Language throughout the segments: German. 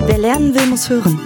Wer lernen will, muss hören.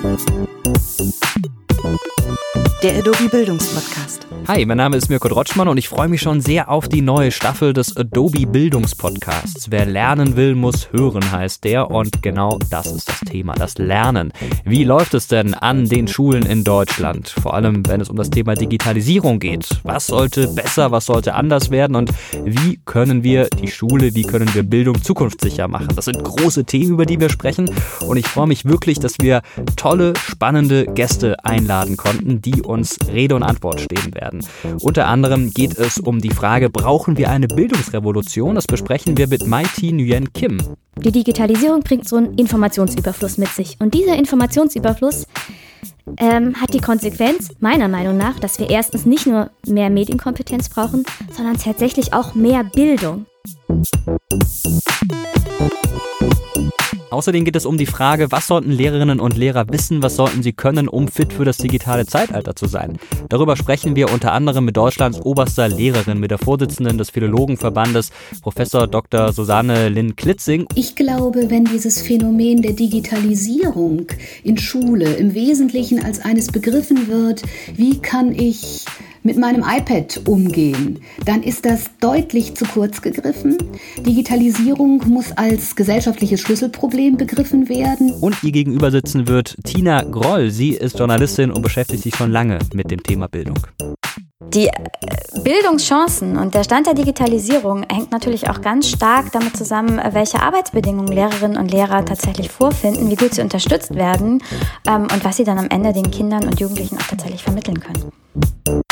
Der Adobe Bildungspodcast. Hi, mein Name ist Mirko Drotschmann und ich freue mich schon sehr auf die neue Staffel des Adobe Bildungspodcasts. Wer lernen will, muss hören, heißt der. Und genau das ist das Thema, das Lernen. Wie läuft es denn an den Schulen in Deutschland? Vor allem, wenn es um das Thema Digitalisierung geht. Was sollte besser, was sollte anders werden und wie können wir die Schule, wie können wir Bildung zukunftssicher machen? Das sind große Themen, über die wir sprechen. Und ich freue mich wirklich, dass wir tolle, spannende Gäste einladen konnten, die uns Rede und Antwort stehen werden werden. Unter anderem geht es um die Frage, brauchen wir eine Bildungsrevolution? Das besprechen wir mit Maiti Nguyen Kim. Die Digitalisierung bringt so einen Informationsüberfluss mit sich. Und dieser Informationsüberfluss ähm, hat die Konsequenz, meiner Meinung nach, dass wir erstens nicht nur mehr Medienkompetenz brauchen, sondern tatsächlich auch mehr Bildung. Außerdem geht es um die Frage, was sollten Lehrerinnen und Lehrer wissen, was sollten sie können, um fit für das digitale Zeitalter zu sein. Darüber sprechen wir unter anderem mit Deutschlands oberster Lehrerin, mit der Vorsitzenden des Philologenverbandes, Professor Dr. Susanne Lynn Klitzing. Ich glaube, wenn dieses Phänomen der Digitalisierung in Schule im Wesentlichen als eines begriffen wird, wie kann ich mit meinem iPad umgehen, dann ist das deutlich zu kurz gegriffen. Digitalisierung muss als gesellschaftliches Schlüsselproblem begriffen werden. Und ihr gegenüber sitzen wird Tina Groll. Sie ist Journalistin und beschäftigt sich schon lange mit dem Thema Bildung. Die äh, Bildungschancen und der Stand der Digitalisierung hängt natürlich auch ganz stark damit zusammen, welche Arbeitsbedingungen Lehrerinnen und Lehrer tatsächlich vorfinden, wie gut sie unterstützt werden ähm, und was sie dann am Ende den Kindern und Jugendlichen auch tatsächlich vermitteln können.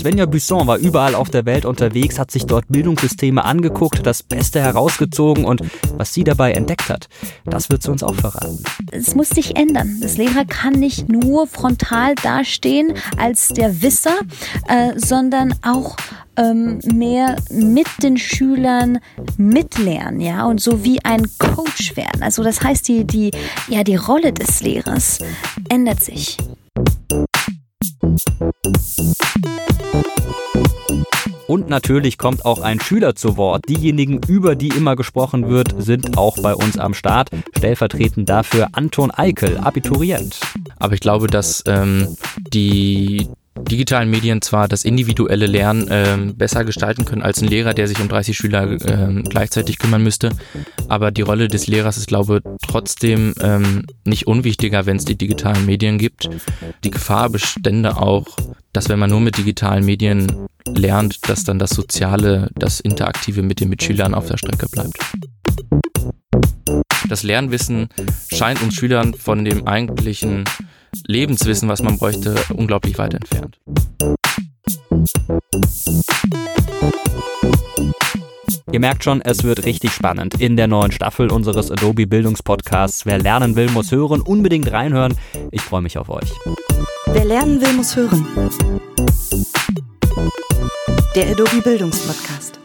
Svenja Buisson war überall auf der Welt unterwegs, hat sich dort Bildungssysteme angeguckt, das Beste herausgezogen und was sie dabei entdeckt hat, das wird sie uns auch verraten. Es muss sich ändern. Das Lehrer kann nicht nur frontal dastehen als der Wisser, äh, sondern auch ähm, mehr mit den Schülern mitlernen, ja, und so wie ein Coach werden. Also das heißt, die, die, ja, die Rolle des Lehrers ändert sich. Und natürlich kommt auch ein Schüler zu Wort. Diejenigen, über die immer gesprochen wird, sind auch bei uns am Start. Stellvertretend dafür Anton Eikel, Abiturient. Aber ich glaube, dass ähm, die digitalen Medien zwar das individuelle Lernen ähm, besser gestalten können als ein Lehrer, der sich um 30 Schüler ähm, gleichzeitig kümmern müsste. Aber die Rolle des Lehrers ist, glaube ich, trotzdem ähm, nicht unwichtiger, wenn es die digitalen Medien gibt. Die Gefahr bestände auch, dass wenn man nur mit digitalen Medien lernt, dass dann das Soziale, das Interaktive mit den Mitschülern auf der Strecke bleibt. Das Lernwissen scheint uns Schülern von dem eigentlichen Lebenswissen, was man bräuchte, unglaublich weit entfernt. Ihr merkt schon, es wird richtig spannend in der neuen Staffel unseres Adobe Bildungspodcasts. Wer lernen will, muss hören. Unbedingt reinhören. Ich freue mich auf euch. Wer lernen will, muss hören. Der Adobe Bildungspodcast.